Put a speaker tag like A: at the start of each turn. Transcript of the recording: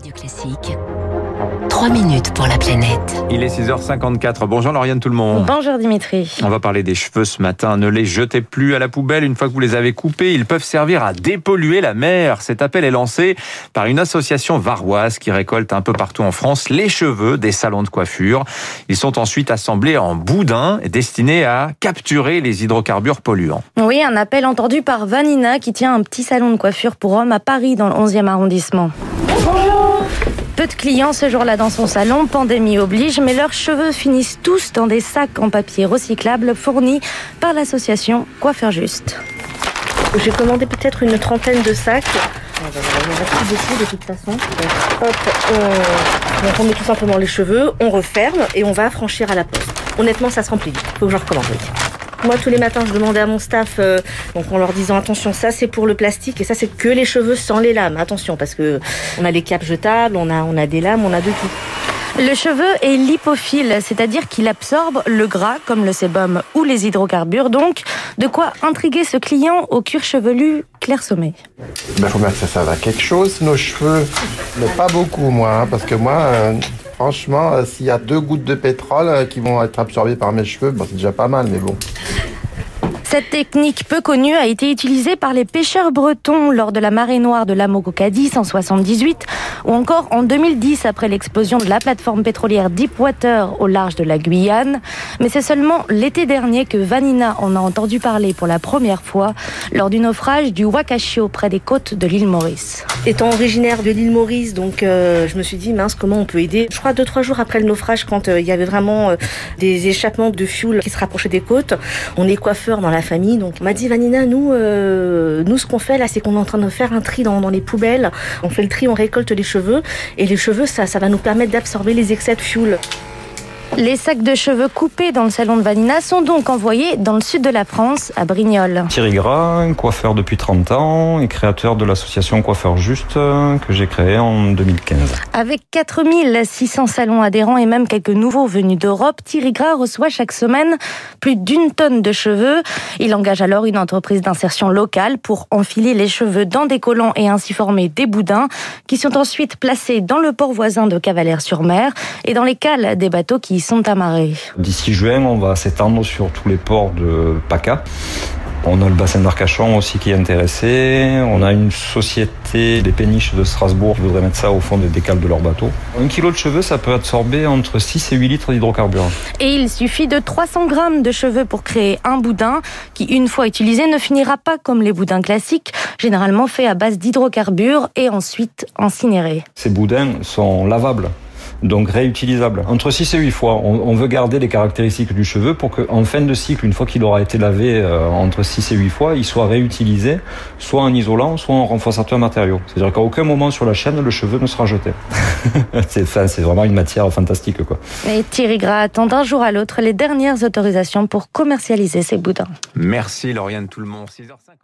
A: Radio Classique. 3 minutes pour la planète.
B: Il est 6h54. Bonjour Lauriane tout le monde.
C: Bonjour Dimitri.
B: On va parler des cheveux ce matin. Ne les jetez plus à la poubelle une fois que vous les avez coupés. Ils peuvent servir à dépolluer la mer. Cet appel est lancé par une association varoise qui récolte un peu partout en France les cheveux des salons de coiffure. Ils sont ensuite assemblés en boudins destinés à capturer les hydrocarbures polluants.
C: Oui, un appel entendu par Vanina qui tient un petit salon de coiffure pour hommes à Paris dans le 11e arrondissement. Peu de clients ce jour-là dans son salon, pandémie oblige, mais leurs cheveux finissent tous dans des sacs en papier recyclable fournis par l'association Coiffeur Juste. J'ai commandé peut-être une trentaine de sacs. Il y en a plus beaucoup de toute façon. Hop, on... met tout simplement les cheveux, on referme et on va franchir à la poste. Honnêtement, ça se remplit. Faut que je recommande. Moi, tous les matins, je demandais à mon staff, euh, donc en leur disant attention, ça c'est pour le plastique et ça c'est que les cheveux sans les lames. Attention, parce que on a les capes jetables, on a, on a des lames, on a de tout. Le cheveu est lipophile, c'est-à-dire qu'il absorbe le gras comme le sébum ou les hydrocarbures, donc de quoi intriguer ce client au cuir chevelu clair-sommeil.
D: Il faut bien que ça serve à quelque chose, nos cheveux. Mais pas beaucoup, moi, hein, parce que moi, euh, franchement, euh, s'il y a deux gouttes de pétrole euh, qui vont être absorbées par mes cheveux, bon, c'est déjà pas mal, mais bon.
C: Cette technique peu connue a été utilisée par les pêcheurs bretons lors de la marée noire de l'Amococadis en 78 ou encore en 2010 après l'explosion de la plateforme pétrolière Deepwater au large de la Guyane. Mais c'est seulement l'été dernier que Vanina en a entendu parler pour la première fois lors du naufrage du Wakashio près des côtes de l'île Maurice. Étant originaire de l'île Maurice, donc euh, je me suis dit mince comment on peut aider? Je crois deux trois jours après le naufrage, quand euh, il y avait vraiment euh, des échappements de fuel qui se rapprochaient des côtes, on est coiffeur dans la famille, donc on m'a dit Vanina, nous, nous ce qu'on fait là, c'est qu'on est en train de faire un tri dans, dans les poubelles. On fait le tri, on récolte les cheveux et les cheveux, ça, va nous permettre d'absorber les excès de fuel. Les sacs de cheveux coupés dans le salon de Vanina sont donc envoyés dans le sud de la France, à Brignoles.
E: Thierry Gras, coiffeur depuis 30 ans et créateur de l'association Coiffeur Juste que j'ai créée en 2015.
C: Avec 4600 salons adhérents et même quelques nouveaux venus d'Europe, Thierry Gras reçoit chaque semaine plus d'une tonne de cheveux. Il engage alors une entreprise d'insertion locale pour enfiler les cheveux dans des collants et ainsi former des boudins qui sont ensuite placés dans le port voisin de Cavalère-sur-Mer et dans les cales des bateaux qui sont amarrés.
E: D'ici juin, on va s'étendre sur tous les ports de PACA. On a le bassin d'Arcachon aussi qui est intéressé. On a une société des péniches de Strasbourg qui voudrait mettre ça au fond des décales de leur bateau. Un kilo de cheveux, ça peut absorber entre 6 et 8 litres d'hydrocarbures.
C: Et il suffit de 300 grammes de cheveux pour créer un boudin qui, une fois utilisé, ne finira pas comme les boudins classiques, généralement faits à base d'hydrocarbures et ensuite incinérés.
E: Ces boudins sont lavables. Donc réutilisables. Entre 6 et 8 fois, on, on veut garder les caractéristiques du cheveu pour qu'en fin de cycle, une fois qu'il aura été lavé euh, entre 6 et 8 fois, il soit réutilisé soit en isolant, soit en renforçateur matériaux. C'est-à-dire qu'à aucun moment sur la chaîne, le cheveu ne sera jeté. c'est enfin, c'est vraiment une matière fantastique. quoi.
C: Et Thierry Gras attend d'un jour à l'autre les dernières autorisations pour commercialiser ces boudins.
B: Merci Lauriane tout le monde. 6h50.